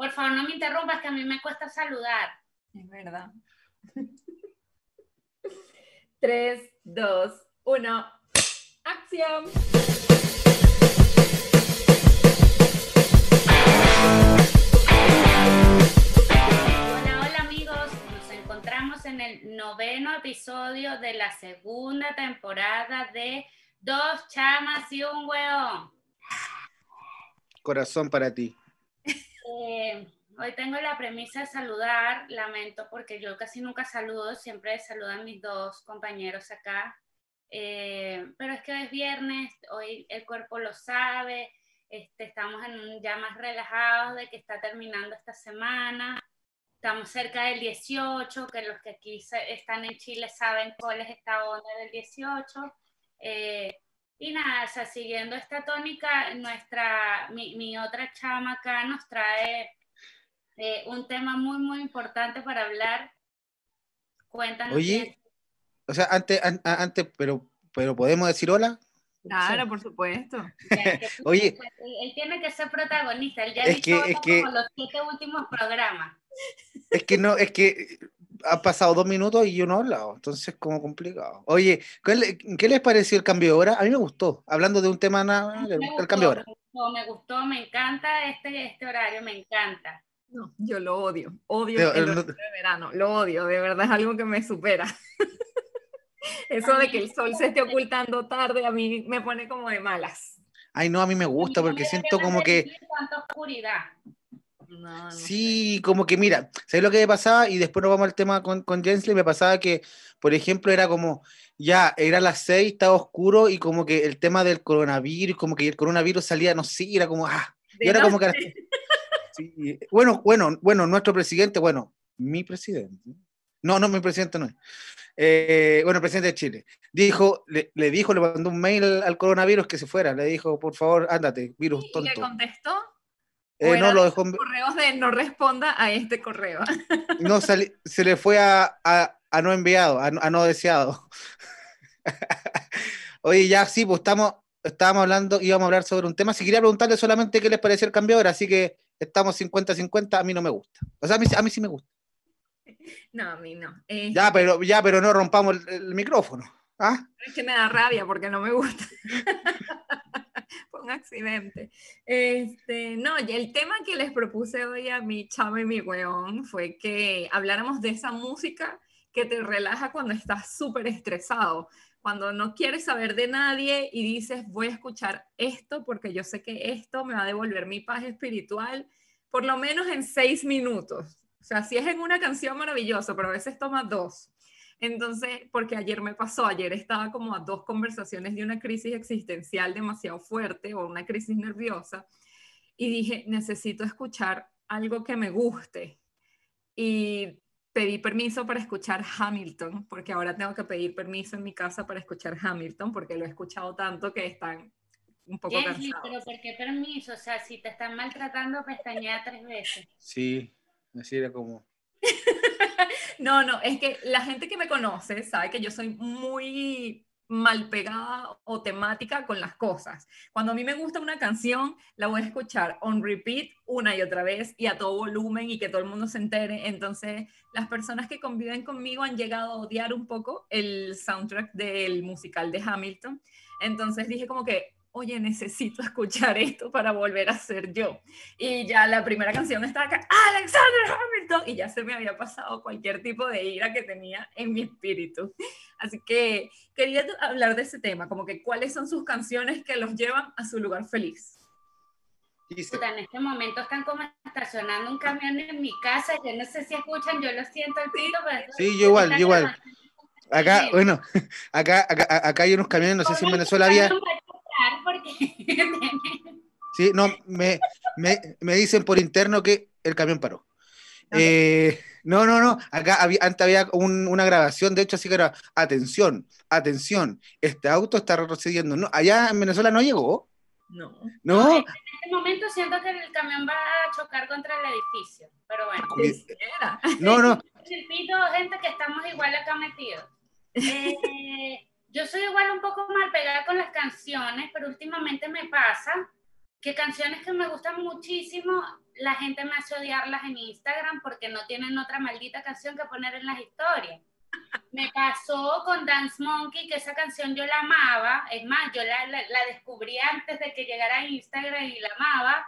Por favor, no me interrumpas, que a mí me cuesta saludar. Es verdad. 3, 2, 1. ¡Acción! Hola, hola amigos, nos encontramos en el noveno episodio de la segunda temporada de Dos chamas y un hueón. Corazón para ti. Eh, hoy tengo la premisa de saludar, lamento porque yo casi nunca saludo, siempre saludo a mis dos compañeros acá, Eh, pero es que hoy es viernes, hoy el cuerpo lo sabe, este, estamos en ya más relajados de que está terminando esta semana, estamos cerca del 18, que los que aquí se- están en Chile saben cuál es esta onda del 18. Eh, y nada, o sea, siguiendo esta tónica, nuestra, mi, mi otra chama acá nos trae eh, un tema muy, muy importante para hablar. Cuéntanos. Oye, o sea, antes, an- antes, pero, pero podemos decir hola. Claro, por supuesto. que- Oye. Él tiene que ser protagonista, él ya ha Es dicho que- es que- como los siete últimos programas. Es que no, es que ha pasado dos minutos y yo no he hablado, entonces como complicado. Oye, ¿cuál le- ¿qué les pareció el cambio de hora? A mí me gustó, hablando de un tema nada, Me el gustó, cambio de hora. me gustó, me gustó, me encanta este, este horario, me encanta. No, yo lo odio. Odio Pero, el eh, no- horario de verano. Lo odio, de verdad es algo que me supera. Eso de que el sol se esté ocultando tarde a mí me pone como de malas. Ay, no, a mí me gusta porque siento como que, tanta oscuridad. No, no sé. sí, como que mira, ¿sabes lo que me pasaba? Y después nos vamos al tema con, con Jensley, me pasaba que, por ejemplo, era como, ya, era las seis, estaba oscuro y como que el tema del coronavirus, como que el coronavirus salía, no sé, era como, ah, y ahora como que... Sí, bueno, bueno, bueno, nuestro presidente, bueno, mi presidente. No, no, mi presidente no es. Eh, bueno, el presidente de Chile. Dijo, le, le dijo, le mandó un mail al, coronavirus que se fuera. Le dijo, por favor, ándate, virus ¿Y le tonto. contestó? Eh, ¿O no, lo de dejó, esos correos de no responda a este correo. no sali- se le fue a, a- a no enviado, a, no- a no deseado. Oye, ya sí, pues estamos, estábamos hablando, íbamos a hablar sobre un tema. Si quería preguntarle solamente qué les pareció el cambio de hora, así que estamos 50-50, a mí no me gusta. O sea, a mí, a mí sí me gusta. No, a mí no. Eh, Ya, pero, ya, pero no rompamos el, el micrófono. ¿Ah? Es que me da rabia porque no me gusta. Fue un accidente. Este, no, el tema que les propuse hoy a mi chavo y mi weón fue que habláramos de esa música que te relaja cuando estás súper estresado, cuando no quieres saber de nadie y dices, voy a escuchar esto porque yo sé que esto me va a devolver mi paz espiritual, por lo menos en seis minutos. O sea, si es en una canción maravilloso, pero a veces toma dos. Entonces, porque ayer me pasó, ayer estaba como a dos conversaciones de una crisis existencial demasiado fuerte o una crisis nerviosa y dije, necesito escuchar algo que me guste. Y pedí permiso para escuchar Hamilton, porque ahora tengo que pedir permiso en mi casa para escuchar Hamilton, porque lo he escuchado tanto que están un poco Jenny, cansados. pero ¿por qué permiso? O sea, si te están maltratando, pestañea tres veces. Sí, así era como. No, no, es que la gente que me conoce sabe que yo soy muy mal pegada o temática con las cosas. Cuando a mí me gusta una canción, la voy a escuchar on repeat una y otra vez y a todo volumen y que todo el mundo se entere. Entonces, las personas que conviven conmigo han llegado a odiar un poco el soundtrack del musical de Hamilton. Entonces dije como que, oye, necesito escuchar esto para volver a ser yo. Y ya la primera canción estaba acá, Alexander Hamilton, y ya se me había pasado cualquier tipo de ira que tenía en mi espíritu. Así que quería hablar de ese tema, como que cuáles son sus canciones que los llevan a su lugar feliz. En este momento están como estacionando un camión en mi casa. Yo no sé si escuchan, yo lo siento al tiro, pero Sí, yo igual, igual. acá, bueno, acá, acá, acá hay unos camiones, no sé si en Venezuela había. Porque- Sí, no, me, me, me dicen por interno que el camión paró. Eh, no, no, no, acá había, antes había un- una grabación, de hecho, así que era, atención, atención, este auto está retrocediendo. No, allá en Venezuela no llegó, No. ¿no? En este momento siento que el camión va a chocar contra el edificio, pero bueno. Quisiera. No, no, El pito, gente que estamos igual acá metidos. Eh, yo soy igual un poco mal pegada con las canciones, pero últimamente me pasa que canciones que me gustan muchísimo, la gente me hace odiarlas en Instagram porque no tienen otra maldita canción que poner en las historias. Me pasó con Dance Monkey, que esa canción yo la amaba, es más, yo la, la, descubrí antes de que llegara a Instagram y la amaba,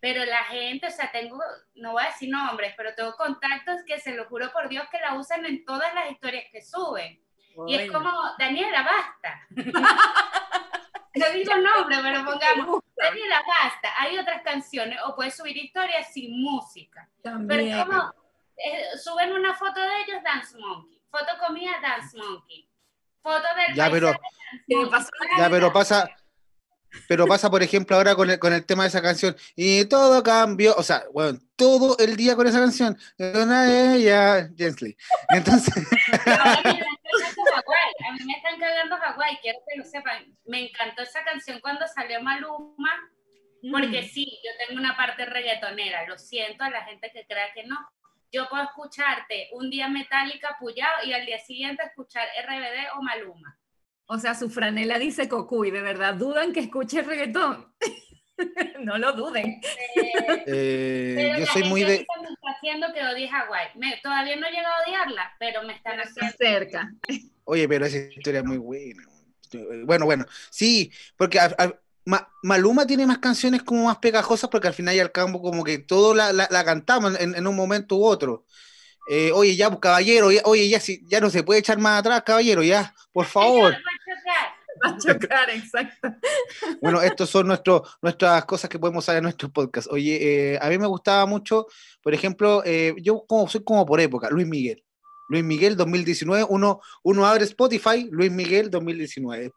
pero la gente, o sea, tengo, no voy a decir nombres, pero tengo contactos que se lo juro por Dios que la usan en todas las historias que suben. Y es como, Daniela, basta. no digo nombre, pero pongamos, Daniela, basta. Hay otras canciones, o puedes subir historias sin música. También. Pero es como, eh, suben una foto de ellos, Dance Monkey. Foto comida, Dance Monkey. Foto del ya, pero, ya, pero pasa, pero pasa, por ejemplo, ahora con el, con el tema de esa canción. Y todo cambió, o sea, bueno, todo el día con esa canción. Una ella, Gently. Entonces. a mí me están cagando Hawái, quiero que lo sepan. Me encantó esa canción cuando salió Maluma, porque mm. sí, yo tengo una parte reggaetonera. Lo siento a la gente que crea que no. Yo puedo escucharte un día Metallica Puyao y al día siguiente escuchar RBD o Maluma. O sea, su franela dice Cocuy, ¿de verdad dudan que escuche reggaetón? no lo duden. Eh, yo soy muy de... Me está haciendo que odie Hawái. todavía no he llegado a odiarla, pero me están haciendo... cerca. Oye, pero esa historia es muy buena. Bueno, bueno, sí, porque Maluma tiene más canciones como más pegajosas porque al final y al cabo como que todo la, la, cantamos en, en, un momento u otro. Eh, oye, ya, pues, caballero, oye, ya, ya no se puede echar más atrás, caballero, ya, por favor. Va a chocar, exacto. Bueno, estos son nuestros, nuestras cosas que podemos hacer en nuestro podcast. Oye, eh, a mí me gustaba mucho, por ejemplo, eh, yo como, soy como por época, Luis Miguel. Luis Miguel 2019, uno, uno abre Spotify, Luis Miguel 2019,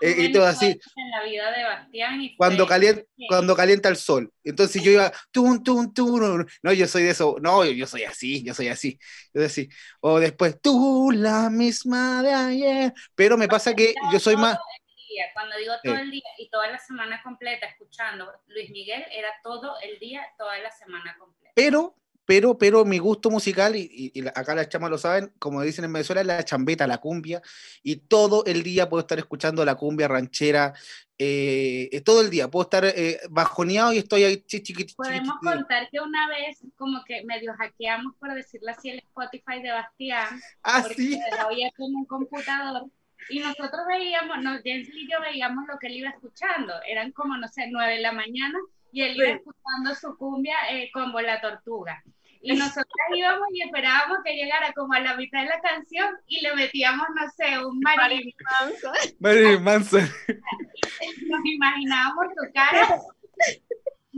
eh, y todo así. En la vida de Bastián y cuando, calienta, cuando calienta el sol. Entonces yo iba, tun, tun, tun, no, yo soy de eso, no, yo, soy así, yo soy así, yo soy así. O después, tú la misma de ayer, pero me pasa que yo soy más... Cuando digo todo el día y toda la semana completa escuchando Luis Miguel, era todo el día, toda la semana completa. Pero pero, pero mi gusto musical, y, acá las chamas lo saben, como dicen en Venezuela, es la chambeta, la cumbia, y todo el día puedo estar escuchando la cumbia ranchera, eh, eh, todo el día, puedo estar eh, bajoneado y estoy ahí chiquitito. Podemos contar que una vez, como que medio hackeamos, por decirlo así, el Spotify de Bastián, ah, porque ¿sí? había como un computador, y nosotros veíamos, no, Jens y yo veíamos lo que él iba escuchando, eran como, no sé, nueve de la mañana, y él iba escuchando su cumbia como la tortuga. Y nosotros íbamos y esperábamos que llegara como a la mitad de la canción y le metíamos, no sé, un Marilyn Manson. Marilyn Manson. Nos imaginábamos su cara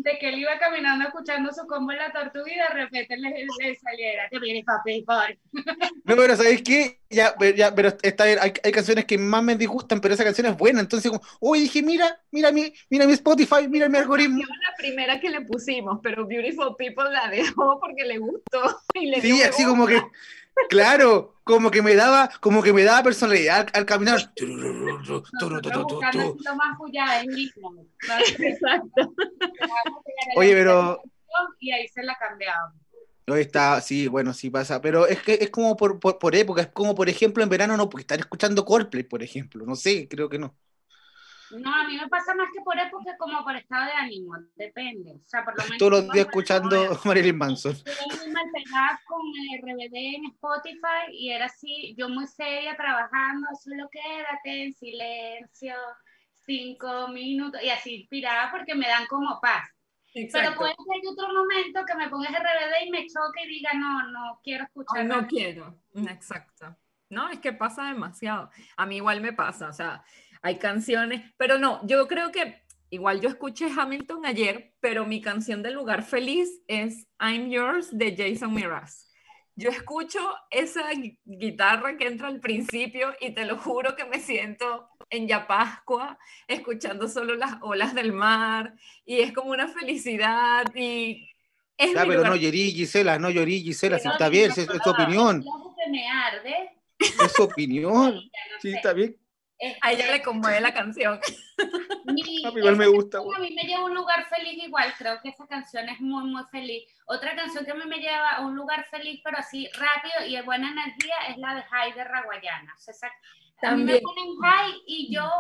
de que él iba caminando escuchando su combo en la tortuga y de repente le, le saliera, que viene papi, No, pero ¿sabéis qué? Ya, ya, pero está bien, hay, hay, canciones que más me disgustan, pero esa canción es buena, entonces como, uy, dije, mira, mira mi, mira mi Spotify, mira mi algoritmo. La primera que le pusimos, pero Beautiful People la dejó porque le gustó. Y le sí, así como que, Claro, como que me daba, como que me daba personalidad al, caminar. lo más Exacto. Oye, pero. Y ahí se la cambiamos. No está, sí, bueno, sí pasa, pero es que es como por, por, por época, es como por ejemplo en verano no, porque estar escuchando Coldplay, por ejemplo, no sé, creo que no. No, a mí me pasa más que por época como por estado de ánimo, depende. O sea, por lo menos Todos los días escuchando Marilyn Manson. Yo me pegaba con el RBD en Spotify y era así, yo muy seria trabajando, solo quédate en silencio, cinco minutos, y así inspirada porque me dan como paz. Pero puede ser otro momento que me pongas RBD y me choque y diga, no, no quiero escuchar. no quiero, exacto. No, es que pasa demasiado. A mí igual me pasa, o sea, hay canciones, pero no, yo creo que igual yo escuché Hamilton ayer, pero mi canción del lugar feliz es I'm Yours de Jason Mraz. Yo escucho esa guitarra que entra al principio y te lo juro que me siento en Yapascua, escuchando solo las olas del mar y es como una felicidad y es ya, pero no llorí, Gisela, no llorí, Gisela, si está bien, es, tu opinión. Es su opinión, sí, está bien. A ella le conmueve la canción. a mí igual me gusta. A mí me lleva a un lugar feliz igual, creo que esa canción es muy, muy feliz. Otra canción que a mí me lleva a un lugar feliz, pero así rápido y de buena energía, es la de High de Raguayana. O sea, También. me ponen High y yo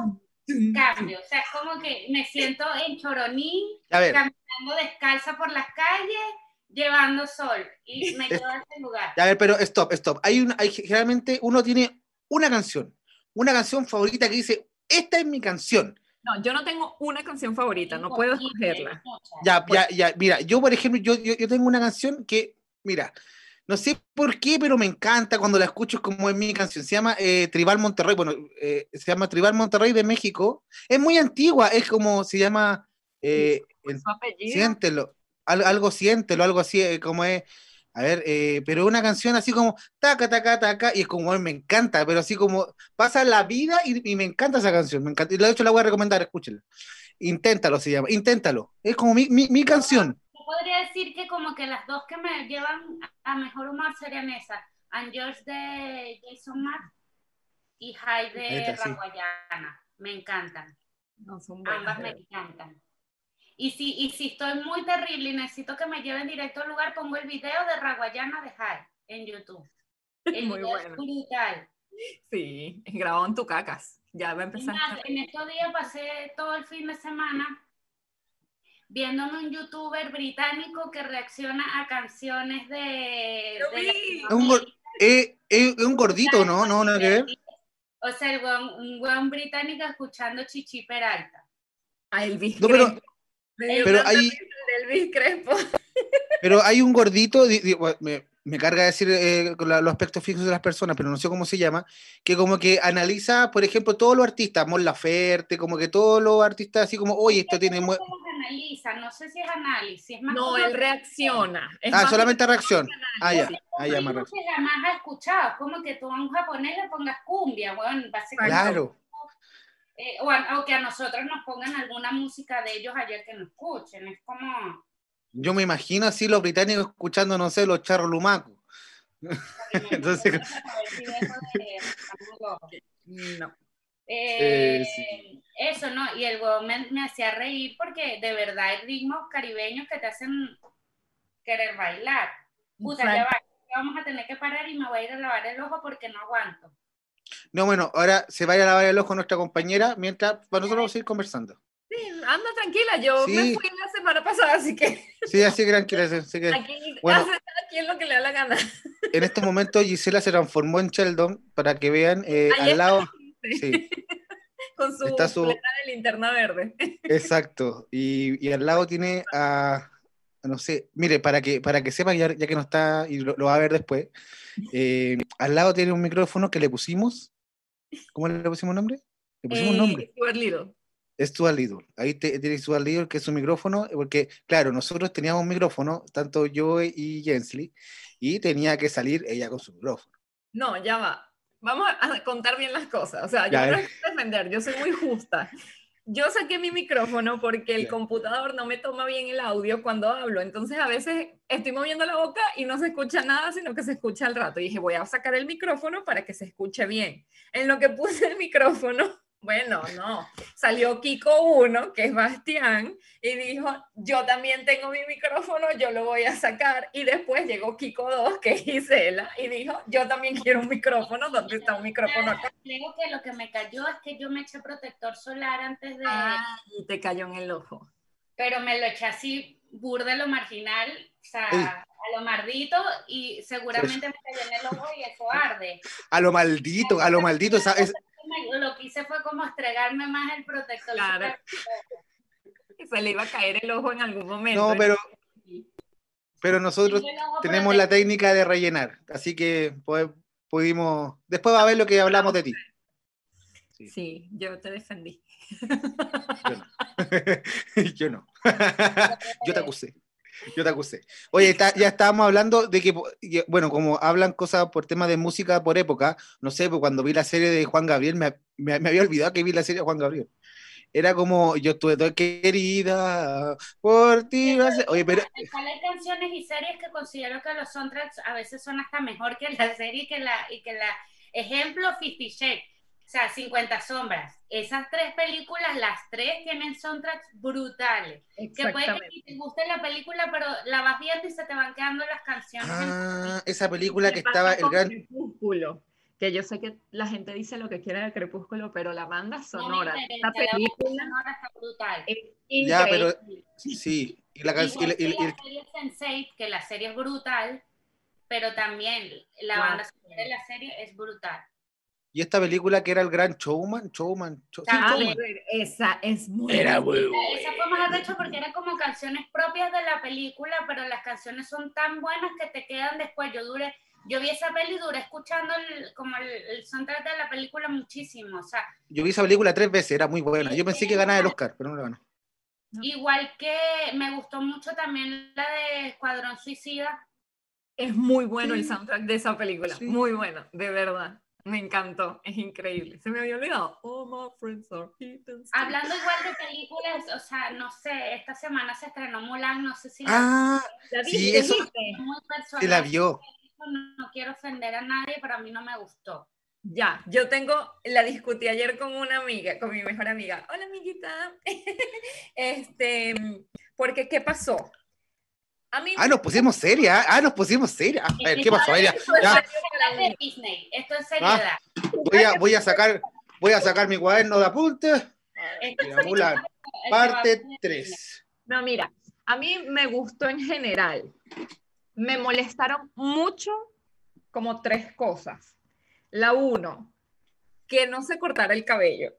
cambio. O sea, es como que me siento en Choroní, caminando descalza por las calles, llevando sol y me quedo en ese lugar. A ver, pero stop, stop. Hay, un, hay generalmente uno tiene una canción, una canción favorita que dice, esta es mi canción. No, yo no tengo una canción favorita, no puedo escogerla. Ya, ya, ya, mira, yo por ejemplo, yo, yo, yo tengo una canción que, mira, no sé por qué, pero me encanta cuando la escucho es como en mi canción. Se llama eh, Tribal Monterrey. Bueno, eh, se llama Tribal Monterrey de México. Es muy antigua, es como se llama. Eh, siéntelo. Algo, siéntelo, algo así, como es. A ver, pero una canción así como taca, taca, taca, y es como me encanta, pero así como pasa la vida y, me encanta esa canción. Me encanta. Y de hecho la voy a recomendar, escúchenla. Inténtalo se llama, inténtalo. Es como mi, mi, mi canción podría decir que como que las dos que me llevan a mejor humor serían esas, And Yours de Jason Matt y High de Raguayana. Me encantan. Ambas me encantan. Y si, y si estoy muy terrible y necesito que me lleven directo al lugar, pongo el video de Raguayana de High en YouTube. El muy video bueno. es brutal. Sí, grabado en tu cacas. Ya va a empezar. en estos días pasé todo el fin de semana viéndome un youtuber británico que reacciona a canciones de... es, un, eh, es, un, gordito, ¿no? No, no, que O sea, un buen británico escuchando Chichi Peralta. A Elvis no, pero, pero hay... Elvis Crespo. Pero hay un gordito, me carga decir eh, los aspectos fijos de las personas, pero no sé cómo se llama, que como que analiza, por ejemplo, todos los artistas, Mon Laferte, como que todos los artistas así como, oye, esto tiene... Analiza, no sé si es análisis, es más No, él reacciona. ah, solamente reacción. Ah, ya. Ah, ya, más reacción. jamás ha escuchado, como que tú a un japonés le pongas cumbia, bueno, básicamente. Claro. Eh, o, que a nosotros nos pongan alguna música de ellos ayer que nos escuchen, es como yo me imagino así los británicos escuchando, no sé, los charros lumacos. Entonces. No. Eh, eso, ¿no? Y el huevo me, hacía reír porque de verdad hay ritmos caribeños que te hacen querer bailar. Puta, ya va, vamos a tener que parar y me voy a ir a lavar el ojo porque no aguanto. No, bueno, ahora se vaya a lavar el ojo nuestra compañera mientras para nosotros vamos a ir conversando. Sí, anda tranquila, yo me fui la semana pasada, así que. Sí, así que tranquila. Así que, aquí, bueno, hace lo que le da la gana. En este momento Gisela se transformó en Sheldon para que vean eh, al lado. Sí. Con su, Está su... de linterna verde. Exacto. Y, y, al lado tiene a. No sé, mire, para que, para que sepan, ya, que no está y lo, va a ver después, eh, al lado tiene un micrófono que le pusimos. ¿Cómo le pusimos nombre? Le pusimos un eh, nombre es Stuart Little. Ahí te, tiene Stuart Little, que es su micrófono, porque, claro, nosotros teníamos un micrófono, tanto yo y Jensley, y tenía que salir ella con su micrófono. No, ya va. Vamos a contar bien las cosas. O sea, yo no es defender, yo soy muy justa. Yo saqué mi micrófono porque el computador no me toma bien el audio cuando hablo. Entonces, a veces estoy moviendo la boca y no se escucha nada, sino que se escucha al rato. Y dije, voy a sacar el micrófono para que se escuche bien. En lo que puse el micrófono, bueno, no. Salió Kiko 1, que es Bastián, y dijo, yo también tengo mi micrófono, yo lo voy a sacar. Y después llegó Kiko 2, que es Gisela, y dijo, yo también quiero un micrófono, ¿dónde está un micrófono acá? Digo que lo que me cayó es que yo me eché protector solar antes de... Ah, y te cayó en el ojo. Pero me lo eché así, burde lo marginal, o sea, a lo maldito, y seguramente me cayó en el ojo y eso arde. A lo maldito, a lo maldito, lo que hice fue como estregarme más el protector. Claro. Se le iba a caer el ojo en algún momento. No, pero, pero nosotros tenemos la técnica de rellenar, así que pudimos, después va a ver lo que hablamos de ti. Sí, yo te defendí. Yo no. yo te acusé. Yo te acusé. Oye, ya estábamos hablando de que, bueno, como hablan cosas por tema de música por época, no sé, pues cuando vi la serie de Juan Gabriel, me, me, había olvidado que vi la serie de Juan Gabriel. Era como, yo estuve toda querida por ti. Oye, pero... Hay canciones y series que considero que los soundtracks a veces son hasta mejor que la serie y que la, y que la ejemplo, Fifty Shades o sea, 50 sombras. Esas tres películas, las tres tienen soundtracks brutales. Que puede que te guste la película, pero la vas viendo y se te van quedando las canciones. Ah, esa película que estaba el gran... que yo sé que la gente dice lo que quiere de Crepúsculo, pero la banda No sonora la banda película sonora está brutal. es Ya, pero sí. Y la canción. Y- y- la serie Sense8, que la serie es brutal, pero también la Wow. banda sonora de la serie es brutal. Y esta película que era el gran showman. Showman. show- sí, A showman. esa es muy Era buena. muy Esa fue más arrecho porque eran como canciones propias de la película, pero las canciones son tan buenas que te quedan después. Yo duré, yo vi esa peli y duré escuchando el, como el, el soundtrack de la película muchísimo. O sea, Yo vi esa película tres veces, era muy buena. Yo pensé que ganaba el Oscar, pero no lo ganó. igual que me gustó mucho también la de Escuadrón Suicida. Es muy bueno el Sí. soundtrack de esa película, Sí. muy bueno, de verdad. Me encantó, es increíble. Se me había olvidado. All my friends are heathens. Hablando igual de películas, o sea, no sé, esta semana se estrenó Mulan, no sé si la Ah, ¿La sí, eso- la vio. No, no quiero ofender a nadie, pero a mí no me gustó. Ya, yo tengo, la discutí ayer con una amiga, con mi mejor amiga. Hola, amiguita. este, porque, ¿qué pasó? A mí Ah, nos pusimos serias. Ah, nos pusimos serias. A ver, ¿qué pasó? Esto es Disney, esto es seriedad. voy a, voy a sacar, voy a sacar mi cuaderno de apuntes. Mulan, parte 3. No, mira, a mí me gustó en general. Me molestaron mucho como tres cosas. La uno, que no se cortara el cabello.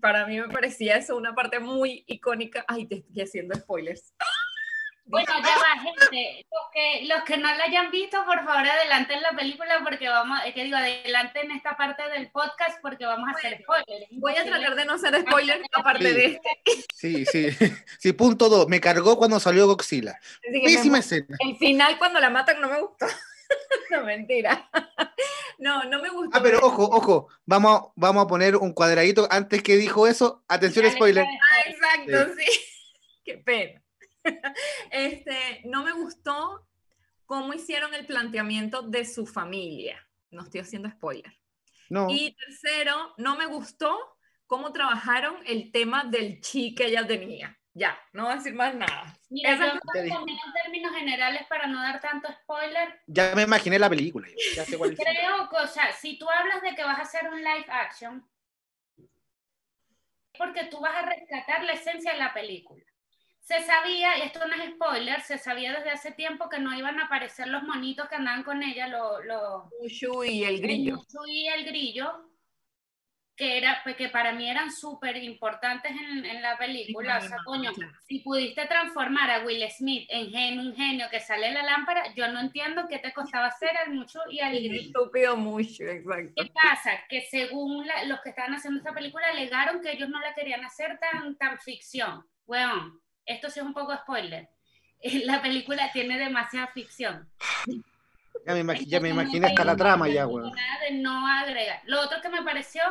Para mí me parecía eso una parte muy icónica. Ay, te estoy haciendo spoilers. Bueno, ya va, gente. Los que, los que no la hayan visto, por favor, adelanten la película porque vamos, es que digo, adelanten esta parte del podcast porque vamos a hacer spoilers. Voy a tratar de no hacer spoilers aparte Sí. de este. Sí, sí. Sí, punto 2. Me cargó cuando salió Godzilla. Pésima escena. El final cuando la matan no me gustó. no, mentira. No, no me gustó. Ah, pero ojo, ojo. Vamos, a- vamos a poner un cuadradito antes que dijo eso. Atención, spoiler. Ah, exacto, sí. Qué pena. Este, no me gustó cómo hicieron el planteamiento de su familia. No estoy haciendo spoiler. No. Y tercero, no me gustó cómo trabajaron el tema del chi que ella tenía. Ya, no voy a decir más nada. Mira, Esa- yo en términos generales, para no dar tanto spoiler, Ya me imaginé la película. Ya sé cuál creo que, o sea, si tú hablas de que vas a hacer un live action, es porque tú vas a rescatar la esencia de la película. Se sabía, y esto no es spoiler, se sabía desde hace tiempo que no iban a aparecer los monitos que andaban con ella, los... los Mushu y el grillo. Mushu y el grillo, que, era, pues, que para mí eran súper importantes en, en la película. O sea, coño, si pudiste transformar a Will Smith en gen- un genio que sale en la lámpara, yo no entiendo qué te costaba hacer al Mushu y al El grillo. estúpido Mushu, exacto. ¿Qué pasa? Que según la- los que estaban haciendo esta película alegaron que ellos no la querían hacer tan, tan ficción. Weón, esto sí es un poco spoiler. La película tiene demasiada ficción. Ya me, ya me imaginé no hasta la trama ya, de no agregar. Lo otro que me pareció,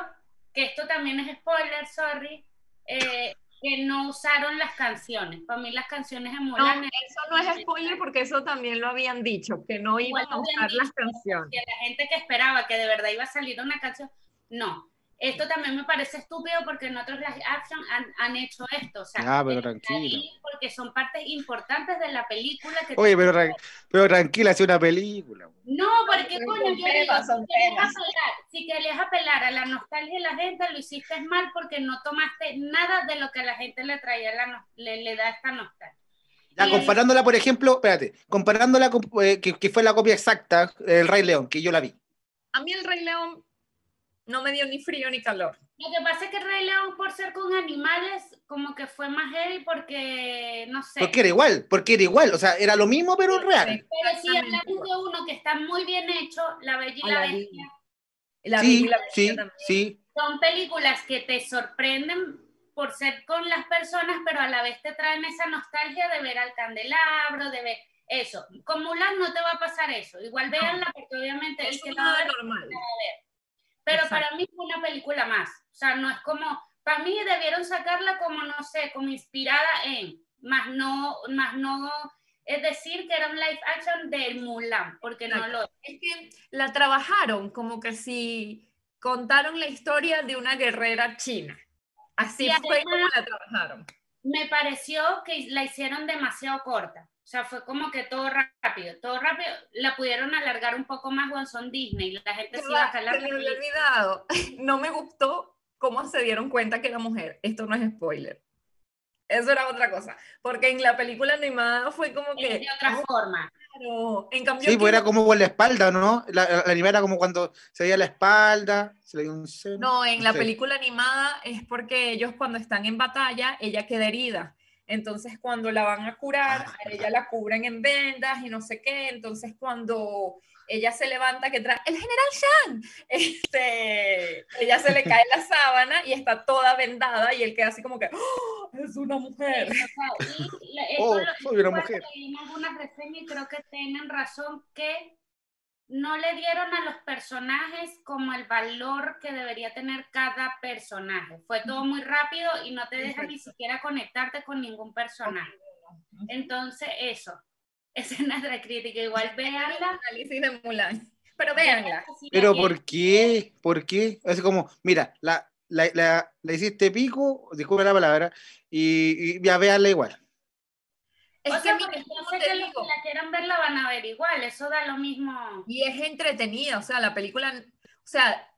que esto también es spoiler, sorry, eh, que no usaron las canciones. Para mí las canciones de No, Mulan eso no es spoiler porque eso también lo habían dicho, que no iban a usar las canciones. que la gente que esperaba que de verdad iba a salir una canción, no. Esto también me parece estúpido porque en otros live action han, han hecho esto. O sea, Ah, pero ahí Porque son partes importantes de la película que Oye, pero, pero tranquila, es una película. No, porque Son coño, yo digo, si querías, apelar, si querías apelar a la nostalgia de la gente, lo hiciste mal porque no tomaste nada de lo que a la gente le traía, la, le, le da esta nostalgia. Ya, comparándola, por ejemplo, espérate, comparándola con, eh, que, que fue la copia exacta, El Rey León, que yo la vi. A mí el Rey León no me dio ni frío ni calor. Lo que pasa es que Rey León, por ser con animales, como que fue más heavy porque, no sé. Porque era igual, porque era igual, o sea, era lo mismo, pero real. Pero si hablamos de uno que está muy bien hecho, La Bella y la Aladín. Bestia, La Sí, Bella y la Bestia sí, también. sí. son películas que te sorprenden por ser con las personas, pero a la vez te traen esa nostalgia de ver al candelabro, de ver eso. Con Mulan no te va a pasar eso. Igual véanla porque obviamente el Es que la nada va a ver, normal. Pero Exacto. para mí fue una película más. O sea, no es como, para mí debieron sacarla como, no sé, como inspirada en, más no, más no, es decir, que era un live action de Mulan, porque no lo Es que la trabajaron como que si contaron la historia de una guerrera china. Así Y fue además- como la trabajaron. me pareció que la hicieron demasiado corta. O sea, fue como que todo rápido, todo rápido. La pudieron alargar un poco más cuando son Disney. La gente se iba a calar. Se me había olvidado. No me gustó cómo se dieron cuenta que era mujer. Esto no es spoiler. Eso era otra cosa. Porque en la película animada fue como que. de otra forma. Claro. En cambio, Sí, pues era no. como por la espalda, ¿no? La, la, la animada era como cuando se veía la espalda, se le dio un seno. No, en la sé. película animada es porque ellos cuando están en batalla, ella queda herida. Entonces cuando la van a curar, Ah, a ella la cubren en vendas y no sé qué. Entonces cuando ella se levanta que trae el general Shang, este, ella se le cae la sábana y está toda vendada y él queda así como que "¡Oh, es una mujer. O sea, y la- esto Oh, lo- soy una mujer. en algunas reseñas y creo que tienen razón que no le dieron a los personajes como el valor que debería tener cada personaje. Fue todo muy rápido y no te deja ni siquiera conectarte con ningún personaje. Entonces, eso. Esa es nuestra crítica. Igual véanla. Análisis de Mulan. Pero véanla. Si la Pero ¿por qué? ¿Por qué? Es como, mira, la, la, la, la hiciste pico, disculpe la palabra, y, y ya véanla igual. Es O que sea, mira, ¿cómo sé te que los que la quieran ver la van a ver igual. Eso da lo mismo. Y es entretenida, o sea, la película, o sea,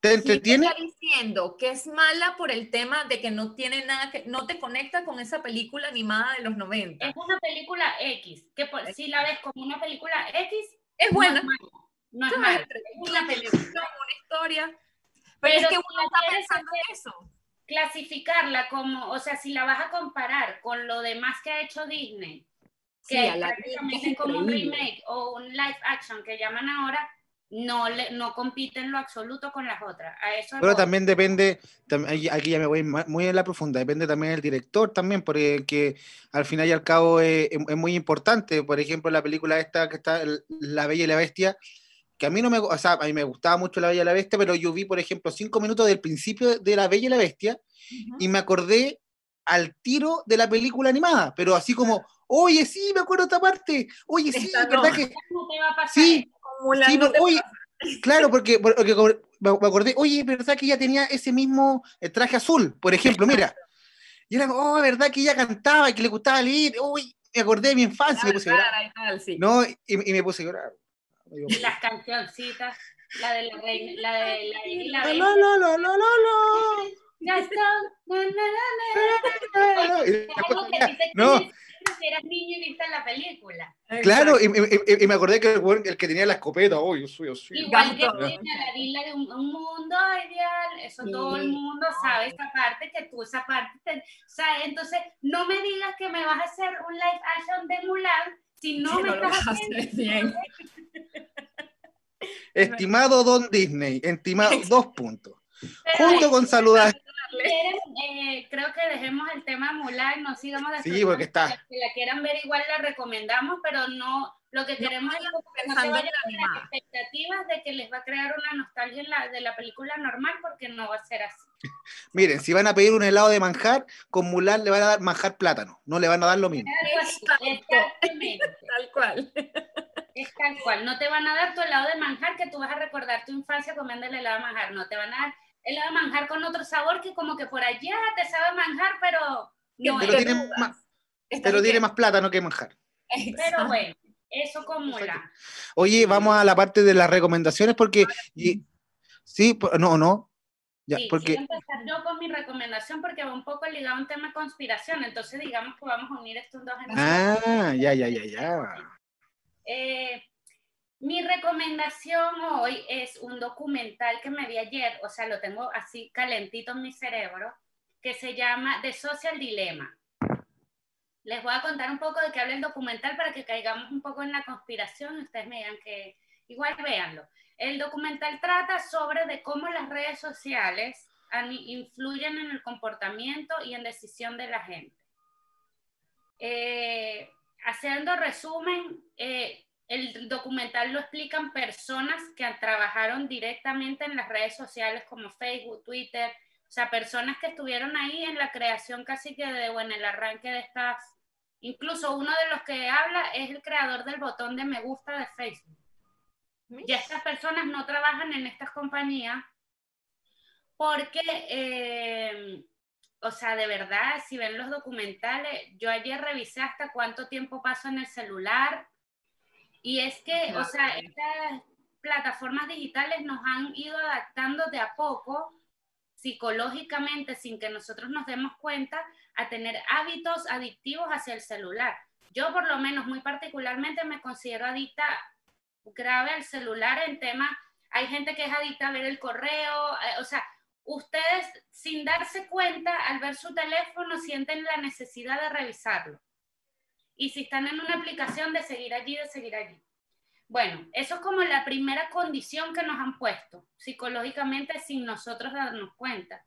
¿Te Sí te entretiene? está diciendo que es mala por el tema de que no tiene nada que, no te conecta con esa película animada de los 90. Es una película X, que por- si la ves como una película X, Es buena, no es mala. No es es mala. entretenida, una televisión, una historia, pero, Pero es que si uno está pensando en eso. Clasificarla como, o sea, si la vas a comparar con lo demás que ha hecho Disney, que prácticamente es como un remake o un live action que llaman ahora, no, le, no compite en lo absoluto con las otras. A eso Pero también depende, aquí ya me voy muy en la profunda, depende también del director también, porque que al final y al cabo es, es- es muy importante. Por ejemplo, la película esta que está, La Bella y la Bestia, que a mí no me, o sea, a mí me gustaba mucho La Bella y la Bestia, pero yo vi, por ejemplo, cinco minutos del principio de La Bella y la Bestia y me acordé al tiro de la película animada, pero así como, oye, sí, me acuerdo de esta parte, oye, sí, Esta no. ¿verdad que? No te va a pasar Sí, Mulan Sí, no pero, claro, porque, porque me acordé, oye, ¿verdad que ella tenía ese mismo eh, traje azul? Por ejemplo, mira. Y era, oh, ¿verdad que ella cantaba y que le gustaba leer? Uy, me acordé de mi infancia me puse a llorar. Tal, sí. No, y, y me puse a llorar. Digo, Y las cancioncitas, la de la reina, la de la de la la, Bella, la, la, la, la, la, Gastón, na, na, na, na. la, la. Y Es después, algo que a ti te no, eras niño y viste la película. claro, y, y- y me acordé que el, que tenía la escopeta, oh, yo soy así. Igual que la isla de un, un mundo ideal, eso Sí. todo el mundo sabe esa parte, que tú esa parte, te- ¿sabes? Entonces, no me digas que me vas a hacer un live action de Mulan si no me no lo estás haciendo. bien. Estimado Don Disney, estimado dos puntos. Pero, Junto con saludar. si eh, creo que dejemos el tema Mulan, no sigamos Sí, porque está. Que la quieran ver igual la recomendamos, pero no, lo que queremos es como que no se vayan las expectativas de que les va a crear una nostalgia en la, de la película normal, porque no va a ser así. Miren, si van a pedir un helado de manjar, con Mulan le van a dar manjar plátano, no le van a dar lo mismo. Exactamente. Tal cual. Es tal cual. No te van a dar tu helado de manjar que tú vas a recordar tu infancia comiendo el helado de manjar. No te van a dar helado de manjar con otro sabor que como que por allá te sabe manjar, pero no Pero es. tiene más, pero tiene más plátano que manjar. Pero bueno, eso con Mulan. Oye, vamos a la parte de las recomendaciones porque y- sí, no, no. Ya, Sí, porque quiero empezar yo con mi recomendación porque va un poco ligado a un tema de conspiración. Entonces digamos que vamos a unir estos dos en ah, ya, ya, ya, ya. Eh, mi recomendación hoy es un documental que me vi ayer, o sea, lo tengo así calentito en mi cerebro, que se llama The Social Dilemma. Les voy a contar un poco de qué habla el documental para que caigamos un poco en la conspiración y ustedes me digan que igual véanlo. El documental trata sobre de cómo las redes sociales influyen en el comportamiento y en decisión de la gente. Eh, haciendo resumen, eh, el documental lo explican personas que trabajaron directamente en las redes sociales como Facebook, Twitter, o sea, personas que estuvieron ahí en la creación casi que de, bueno, el arranque de estas, incluso uno de los que habla es el creador del botón de me gusta de Facebook. Ya estas personas no trabajan en estas compañías porque eh, o sea, de verdad, si ven los documentales, yo ayer revisé hasta cuánto tiempo paso en el celular. Y es que, o sea, estas plataformas digitales nos han ido adaptando de a poco psicológicamente sin que nosotros nos demos cuenta a tener hábitos adictivos hacia el celular. Yo por lo menos muy particularmente me considero adicta grave al celular en tema, hay gente que es adicta a ver el correo, eh, o sea, ustedes sin darse cuenta al ver su teléfono sienten la necesidad de revisarlo. Y si están en una aplicación de seguir allí, de seguir allí. Bueno, eso es como la primera condición que nos han puesto psicológicamente sin nosotros darnos cuenta.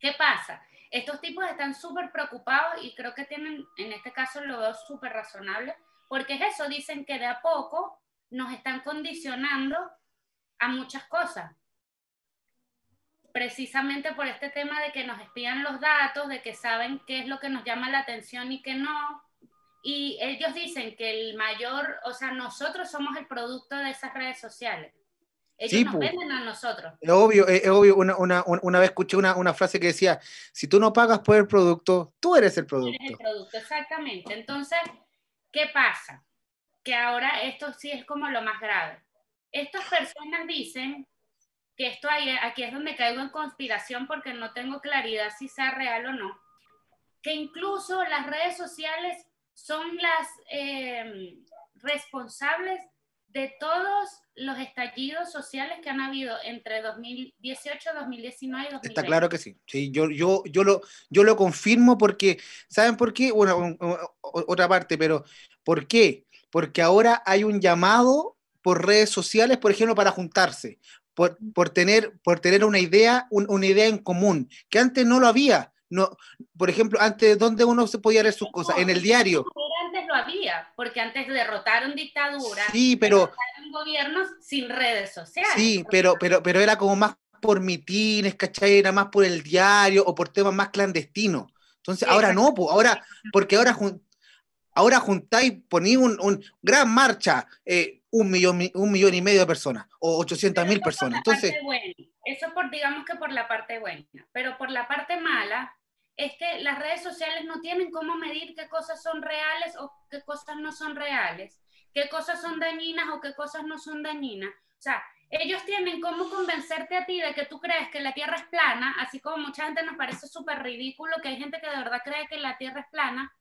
¿Qué pasa? Estos tipos están súper preocupados y creo que tienen, en este caso lo veo súper razonable, porque es eso, dicen que de a poco nos están condicionando a muchas cosas. Precisamente por este tema de que nos espían los datos, de que saben qué es lo que nos llama la atención y qué no, y ellos dicen que el mayor, o sea, nosotros somos el producto de esas redes sociales. Ellos nos venden a nosotros. Es obvio, es, obvio. Una, una, una, vez escuché una, una, frase que decía, si tú no pagas por el producto, tú eres el producto. Tú eres el producto, exactamente. Entonces, ¿qué pasa? Que ahora esto sí es como lo más grave. Estas personas dicen que esto ahí, aquí es donde caigo en conspiración porque no tengo claridad si sea real o no, que incluso las redes sociales son las eh, responsables de todos los estallidos sociales que han habido entre 2018, 2019 y 2020. Está claro que sí. sí yo, yo, yo, lo, yo lo confirmo porque, ¿saben por qué? Bueno, otra parte, pero ¿por qué? Porque ahora hay un llamado por redes sociales, por ejemplo, para juntarse, por, por tener, por tener una idea, una idea en común, que antes no lo había no, por ejemplo, antes, ¿dónde uno se podía leer sus cosas? En el diario. Antes lo había, porque antes derrotaron dictaduras, sí, pero, gobiernos sin redes sociales. Sí, pero, pero, pero era como más por mitines, ¿cachai? Era más por el diario o por temas más clandestinos. Entonces, ahora no, pues, ahora, porque ahora, ahora juntáis, ponéis un, gran marcha, eh, un, millón, un millón y medio de personas o 800 mil personas. Entonces, eso por, digamos que por la parte buena, pero por la parte mala, es que las redes sociales no tienen cómo medir qué cosas son reales o qué cosas no son reales, qué cosas son dañinas o qué cosas no son dañinas. O sea, ellos tienen cómo convencerte a ti de que tú crees que la Tierra es plana, así como mucha gente nos parece súper ridículo que hay gente que de verdad cree que la Tierra es plana,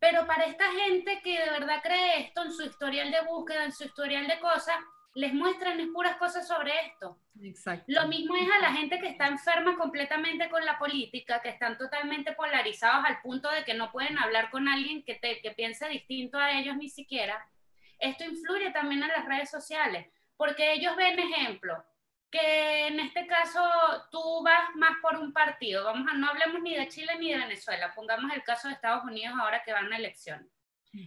pero para esta gente que de verdad cree esto en su historial de búsqueda, en su historial de cosas, les muestran puras cosas sobre esto. Exacto. Lo mismo es a la gente que está enferma completamente con la política, que están totalmente polarizados al punto de que no pueden hablar con alguien que, te, que piense distinto a ellos ni siquiera. Esto influye también en las redes sociales, porque ellos ven ejemplo, que en este caso tú vas más por un partido, vamos a no hablemos ni de Chile ni de Venezuela, pongamos el caso de Estados Unidos ahora que van a elecciones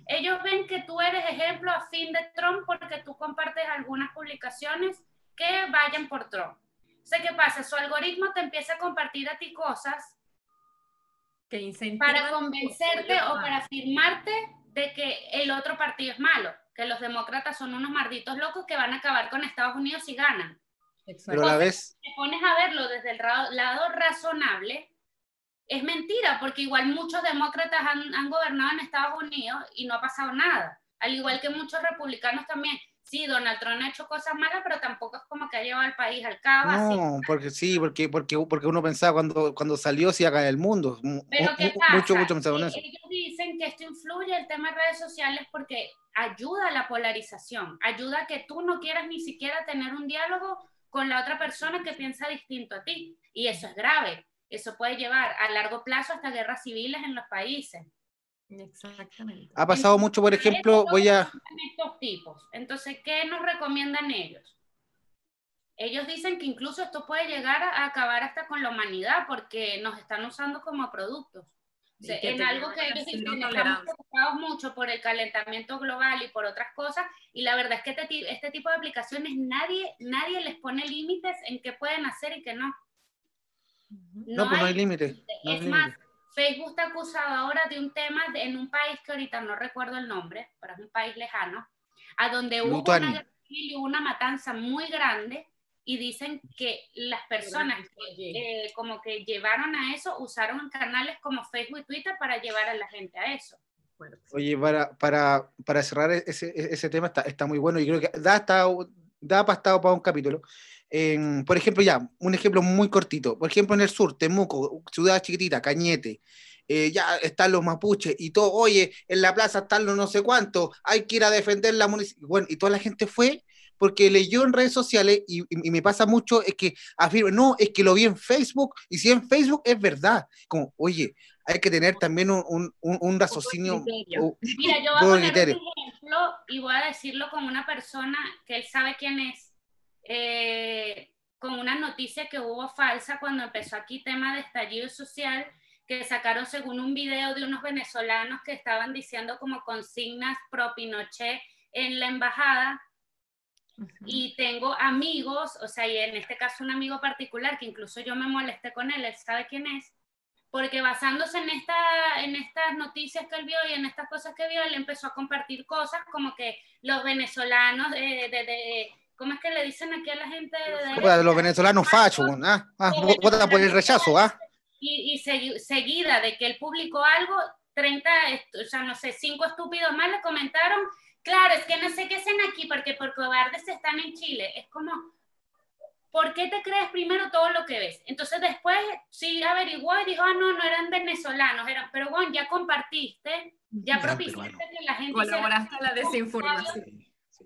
ellos ven que tú eres ejemplo a fin de Trump porque tú compartes algunas publicaciones que vayan por Trump. sé ¿qué pasa? Su algoritmo te empieza a compartir a ti cosas que para convencerte o para afirmarte de que el otro partido es malo, que los demócratas son unos malditos locos que van a acabar con Estados Unidos si ganan. Pero a la vez... Te pones a verlo desde el lado razonable, es mentira, porque igual muchos demócratas han, gobernado en Estados Unidos y no ha pasado nada. Al igual que muchos republicanos también. Sí, Donald Trump ha hecho cosas malas, pero tampoco es como que ha llevado al país al cabo. No, porque sí, porque, porque, porque uno pensaba cuando, cuando salió si acá el mundo. Pero ¿qué pasa? Mucho, mucho pensaban eso. Ellos dicen que esto influye el tema de redes sociales porque ayuda a la polarización, ayuda a que tú no quieras ni siquiera tener un diálogo con la otra persona que piensa distinto a ti. Y eso es grave eso puede llevar a largo plazo hasta guerras civiles en los países. Exactamente. Ha pasado mucho, por ejemplo, voy a... Estos tipos. Entonces, ¿qué nos recomiendan ellos? Ellos dicen que incluso esto puede llegar a acabar hasta con la humanidad porque nos están usando como productos. En algo que ellos dicen estamos preocupados mucho por el calentamiento global y por otras cosas, y la verdad es que este, este tipo de aplicaciones nadie, nadie les pone límites en qué pueden hacer y qué no. No, pues no hay límite. es más, Facebook está acusado ahora de un tema en un país que ahorita no recuerdo el nombre, pero es un país lejano, a donde hubo una, una matanza muy grande y dicen que las personas que eh, como que llevaron a eso usaron canales como Facebook y Twitter para llevar a la gente a eso. Oye, para, para, para cerrar ese, ese tema está, está, muy bueno y creo que da, hasta, da pastado para un capítulo. por ejemplo, ya, un ejemplo muy cortito. Por ejemplo, en el sur, Temuco, ciudad chiquitita, Cañete, eh, ya están los mapuches y todo, oye, en la plaza están los no sé cuántos, hay que ir a defender la municipalidad. Bueno, y toda la gente fue porque leyó en redes sociales y, me pasa mucho es que afirma, no, es que lo vi en Facebook y si en Facebook es verdad. Como, oye, hay que tener también un, un, un raciocinio. Mira, yo voy a poner un ejemplo y voy a decirlo con una persona que él sabe quién es. Eh, con una noticia que hubo falsa cuando empezó aquí tema de estallido social, que sacaron según un video de unos venezolanos que estaban diciendo como consignas pro Pinochet en la embajada y tengo amigos, o sea, y en este caso un amigo particular que incluso yo me molesté con él, él sabe quién es, porque basándose en, esta, en estas noticias que él vio y en estas cosas que vio, él empezó a compartir cosas como que los venezolanos de, de, ¿cómo es que le dicen aquí a la gente? De, los venezolanos fachos, ¿ah? ah votan por el rechazo, ¿ah? Y, y seguida de que él publicó algo, 30, o sea, no sé, cinco estúpidos más le comentaron claro, es que no sé qué hacen aquí porque por cobardes están en Chile. Es como, ¿por qué te crees primero todo lo que ves? Entonces después sí averiguó y dijo, ah, no, no eran venezolanos, eran, pero bueno, ya compartiste, ya propiciaste que la gente... Colaboraste a la desinformación.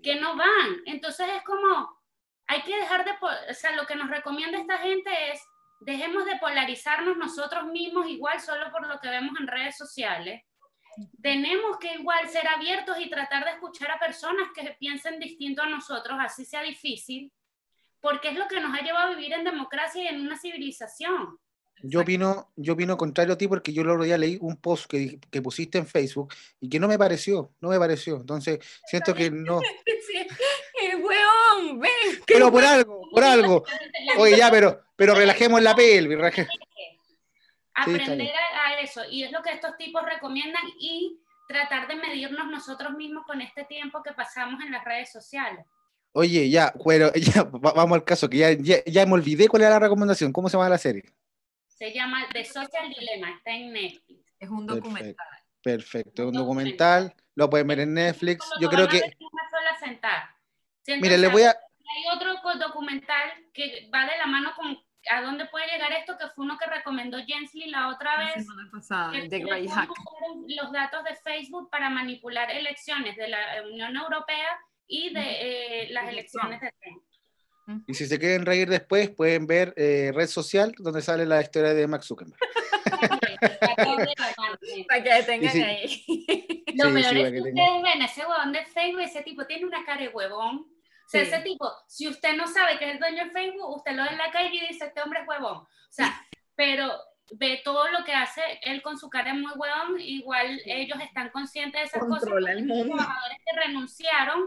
Que no van. Entonces es como, hay que dejar de, o sea, lo que nos recomienda esta gente es, dejemos de polarizarnos nosotros mismos igual solo por lo que vemos en redes sociales tenemos que igual ser abiertos y tratar de escuchar a personas que piensen distinto a nosotros, así sea difícil, porque es lo que nos ha llevado a vivir en democracia y en una civilización. Yo opino, yo opino contrario a ti porque yo el otro día leí un post que, que, pusiste en Facebook y que no me pareció, no me pareció. Entonces, siento que no. ¡El weón! ¡Ven! Pero por algo, por algo. Oye, ya, pero, pero relajemos la pelvis. Aprender a, eso. Y es lo que estos tipos recomiendan y tratar de medirnos nosotros mismos con este tiempo que pasamos en las redes sociales. Oye, ya, bueno, ya, vamos al caso, que ya, ya, me olvidé cuál era la recomendación. ¿Cómo se llama la serie? Se llama The Social Dilemma, está en Netflix. Es un documental. Perfecto, es un documental, lo pueden ver en Netflix. Yo creo que... Mire, le voy a... Hay otro documental que va de la mano con a dónde puede llegar esto, que fue uno que recomendó Jensly la otra vez. Los datos de Facebook para manipular elecciones de la Unión Europea y de eh, las elecciones de Trump. Y si se quieren reír después, pueden ver eh, Red Social, donde sale la historia de Max Zuckerberg. para que tengan ahí. Lo peor es que ustedes ven ese huevón de Facebook, ese tipo tiene una cara de huevón sea, ese tipo, si usted no sabe que es el dueño de Facebook, usted lo ve en la calle y dice, este hombre es huevón. O sea, pero ve todo lo que hace él con su cara muy huevón, igual ellos están conscientes de esas cosas. Los trabajadores que renunciaron,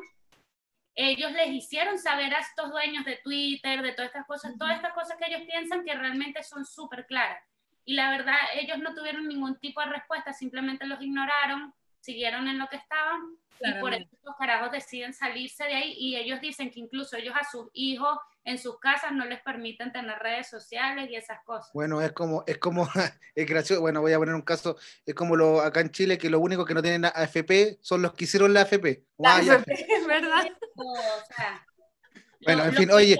ellos les hicieron saber a estos dueños de Twitter, de todas estas cosas, todas estas cosas que ellos piensan que realmente son súper claras. Y la verdad, ellos no tuvieron ningún tipo de respuesta, simplemente los ignoraron, siguieron en lo que estaban y por eso los carajos deciden salirse de ahí y ellos dicen que incluso ellos a sus hijos en sus casas no les permiten tener redes sociales y esas cosas. Bueno, es como, es como, es gracioso, bueno, voy a poner un caso, es como lo acá en Chile, que lo único que no tienen AFP son los que hicieron la AFP. La AFP, es verdad. bueno, en fin, oye.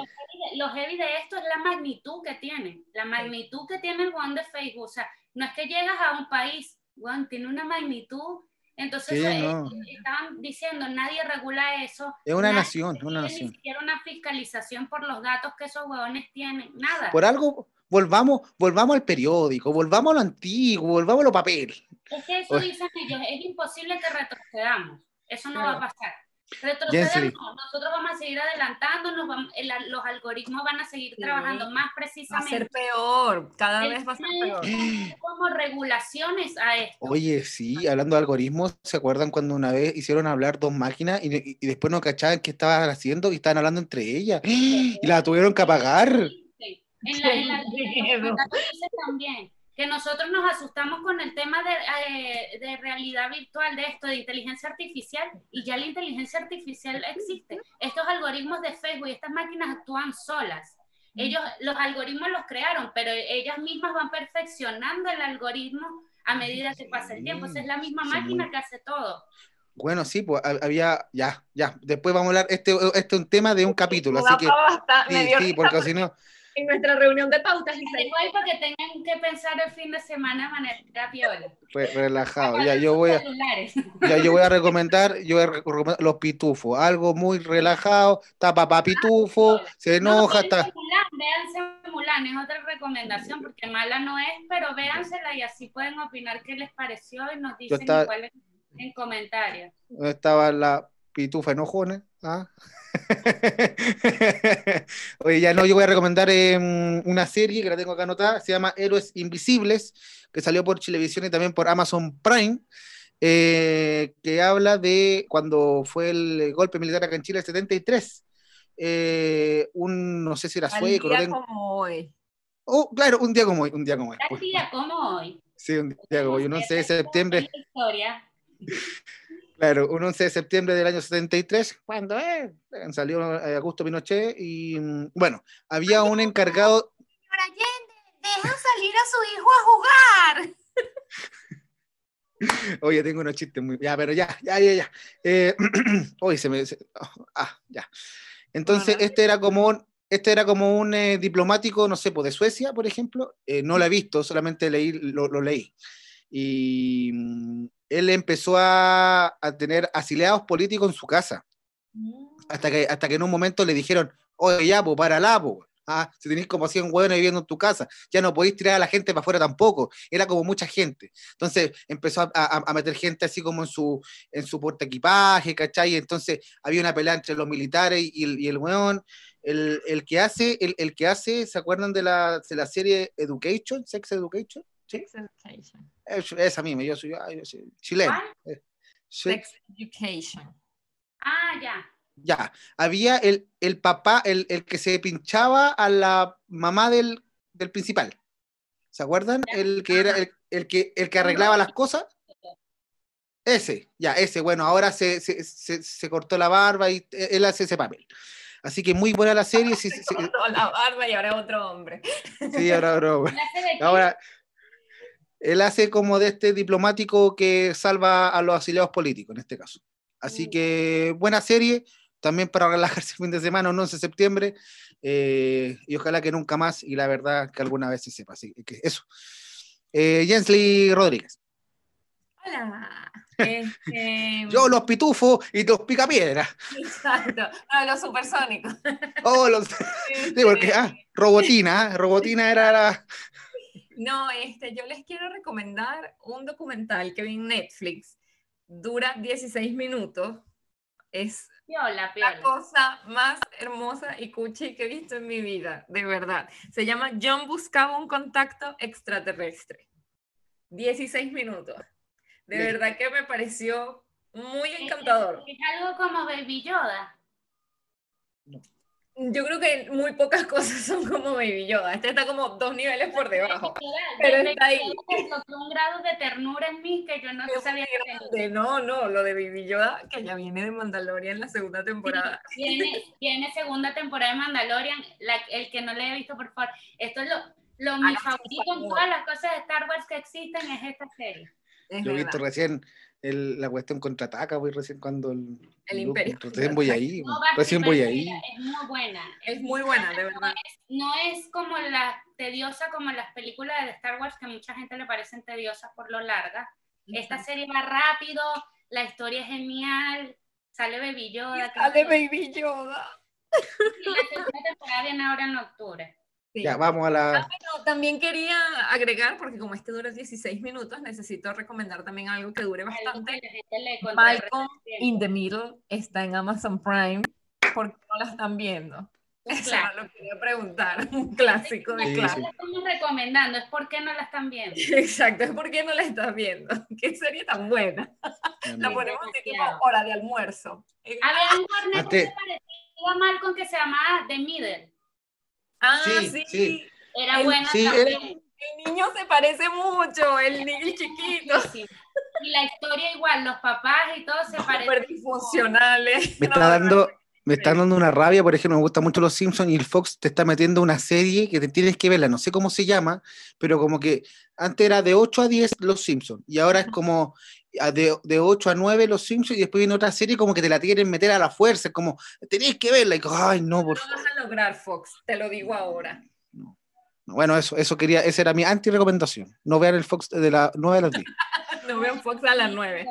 Lo heavy de esto es la magnitud que tiene, la magnitud que tiene el One de Facebook, o sea, no es que llegas a un país, One tiene una magnitud entonces, eh, estaban diciendo, nadie regula eso. Es una nación, es una nación. Ni siquiera una fiscalización por los datos que esos huevones tienen, nada. Por algo, volvamos, volvamos al periódico, volvamos a lo antiguo, volvamos a los papeles. Es que eso dicen ellos, es imposible que retrocedamos, eso no va a pasar. Retroceder nosotros vamos a seguir adelantándonos, los algoritmos van a seguir trabajando más precisamente. Va a ser peor, cada vez va a ser peor. Como regulaciones a esto. Oye, sí, hablando de algoritmos, ¿se acuerdan cuando una vez hicieron hablar dos máquinas y, después no cachaban qué estaban haciendo y estaban hablando entre ellas? Y la tuvieron que apagar. Sí, En la, en la, también que nosotros nos asustamos con el tema de, eh, de, realidad virtual, de esto, de inteligencia artificial, y ya la inteligencia artificial existe. Estos algoritmos de Facebook y estas máquinas actúan solas. Ellos, los algoritmos los crearon, pero ellas mismas van perfeccionando el algoritmo a medida que pasa el tiempo. es la misma máquina que hace todo. Bueno, sí, pues había, ya, ya, después vamos a hablar, este, este es un tema de un capítulo, así que, sí, sí, porque si no, en nuestra reunión de pautas. Igual porque tengan que pensar el fin de semana de manera piola. relajado. Ya yo voy a, ya yo voy a recomendar, yo voy a recomendar los pitufos, algo muy relajado. Está papá pitufo, se enoja, está. Véanse Mulan, es otra recomendación porque mala no es, pero véansela y así pueden opinar qué les pareció y nos dicen igual en, comentarios. Estaba la pitufa enojona, ¿ah? Oye, ya no, yo voy a recomendar em, una serie que la tengo acá anotada, se llama Héroes Invisibles, que salió por Chilevisión y también por Amazon Prime, eh, que habla de cuando fue el golpe militar acá en Chile, el 73. Eh, un, no sé si era sueco. Un día como hoy. Oh, claro, un día como hoy, un día como hoy. Un día como hoy. Sí, un día como hoy, un 11 de septiembre. Claro, un 11 de septiembre del año 73, cuando eh, salió eh, Augusto Pinochet y mm, bueno, había un encargado... Señora Allende, deja salir a su hijo a jugar. Oye, tengo unos chistes muy... Ya, pero ya, ya, ya, ya. Eh, oye, se me... ah, ya. Entonces, este era como un, este era como un eh, diplomático, no sé, pues de Suecia, por ejemplo. no lo he visto, solamente leí, lo, lo leí. Y mm, él empezó a, tener asiliados políticos en su casa. Mm. Hasta que, hasta que en un momento le dijeron, oye, ya, pues para la, pues. Ah, si tenéis como 100 hueones viviendo en tu casa, ya no podéis tirar a la gente para afuera tampoco. Era como mucha gente. Entonces empezó a, meter gente así como en su, en su porta equipaje, ¿cachai? Entonces había una pelea entre los militares y, el, y el weón. El, el, que hace, el, el, que hace, ¿se acuerdan de la, de la serie Education, Sex Education? Sex Education. esa misma, yo soy, yo soy chileno. Eh, Sex Education. Ah, ya. Ya, había el, el papá, el, el, que se pinchaba a la mamá del, del principal. ¿Se acuerdan? El que era el, el, que, el que arreglaba las cosas. Ese, ya, ese, bueno, ahora se, se, se, se cortó la barba y él hace ese papel. Así que muy buena la serie. Se, cortó la barba y ahora otro hombre. Sí, ahora otro hombre. Ahora, él hace como de este diplomático que salva a los asiliados políticos, en este caso. Así mm. que buena serie, también para relajarse el fin de semana, un 11 de septiembre, eh, y ojalá que nunca más, y la verdad que alguna vez se sepa. Así que eso. Eh, Jensly Rodríguez. Hola. Este... Yo los pitufos y los picapiedras. Exacto. No, los supersónicos. Oh, los... Sí, porque, ah, Robotina, ¿ah? Robotina era la... No, este, yo les quiero recomendar un documental que vi en Netflix. Dura 16 minutos. Es la cosa más hermosa y cuchi que he visto en mi vida, de verdad. Se llama John buscaba un contacto extraterrestre. 16 minutos. De verdad que me pareció muy encantador. Es, algo como Baby Yoda. Yo creo que muy pocas cosas son como Baby Yoda. Este está como dos niveles por debajo. pero está ahí. un grado de ternura en mí que yo no sabía que No, no, lo de Baby Yoda, que ya viene de Mandalorian en la segunda temporada. Viene, viene segunda temporada de Mandalorian. el que no le he visto, por favor. Esto es lo, lo mi favorito en todas las cosas de Star Wars que existen, es esta serie. yo he visto recién el, la cuestión contraataca, voy recién cuando el, el imperio. Recién voy ahí, recién voy ahí. Es muy buena. Es muy buena, de verdad. No es, como la tediosa como las películas de Star Wars que a mucha gente le parecen tediosas por lo larga. Esta serie va rápido, la historia es genial, sale Baby Yoda. Sale Baby Yoda. Y la segunda temporada viene ahora en octubre. Ya, vamos a la... Ah, también quería agregar, porque como este dura 16 minutos, necesito recomendar también algo que dure bastante. Malcolm in the Middle está en Amazon Prime, porque no la están viendo. Eso lo quería preguntar, un clásico de clásico. estamos recomendando, es por qué no la están viendo. Exacto, es por qué no la estás viendo. Qué serie tan buena. la ponemos de tipo hora de almuerzo. Había un cornet que se parecía a Malcolm que se llamaba The Middle. Ah, sí, sí. Era buena sí, también. El niño se parece mucho, el niño chiquito. Y la historia igual, los papás y todo se parecen. disfuncionales. Me está dando, me están dando una rabia, por ejemplo, me gustan mucho los Simpsons y el Fox te está metiendo una serie que te tienes que verla, no sé cómo se llama, pero como que antes era de 8 a 10 los Simpsons y ahora es como de, de 8 a 9 los Simpsons y después viene otra serie como que te la quieren meter a la fuerza, es como tenéis que verla y ay no, por No vas a lograr, Fox, te lo digo ahora. Bueno, eso, eso quería, esa era mi anti-recomendación. No vean el Fox de las 9 a las 10. no vean Fox a las 9.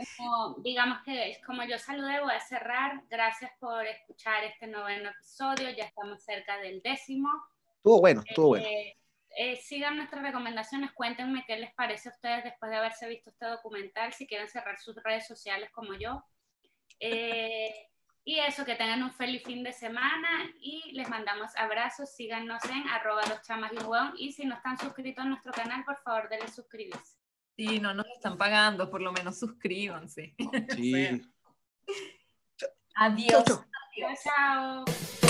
digamos que como yo saludé, voy a cerrar. Gracias por escuchar este noveno episodio. Ya estamos cerca del décimo. Estuvo bueno, estuvo bueno. Eh, eh, sigan nuestras recomendaciones, cuéntenme qué les parece a ustedes después de haberse visto este documental, si quieren cerrar sus redes sociales como yo. Eh, y eso, que tengan un feliz fin de semana y les mandamos abrazos. Síganos en arroba los chamas y Y si no están suscritos a nuestro canal, por favor, denle suscribirse. Sí, no nos están pagando, por lo menos suscríbanse. Sí. Adiós. chao. chao.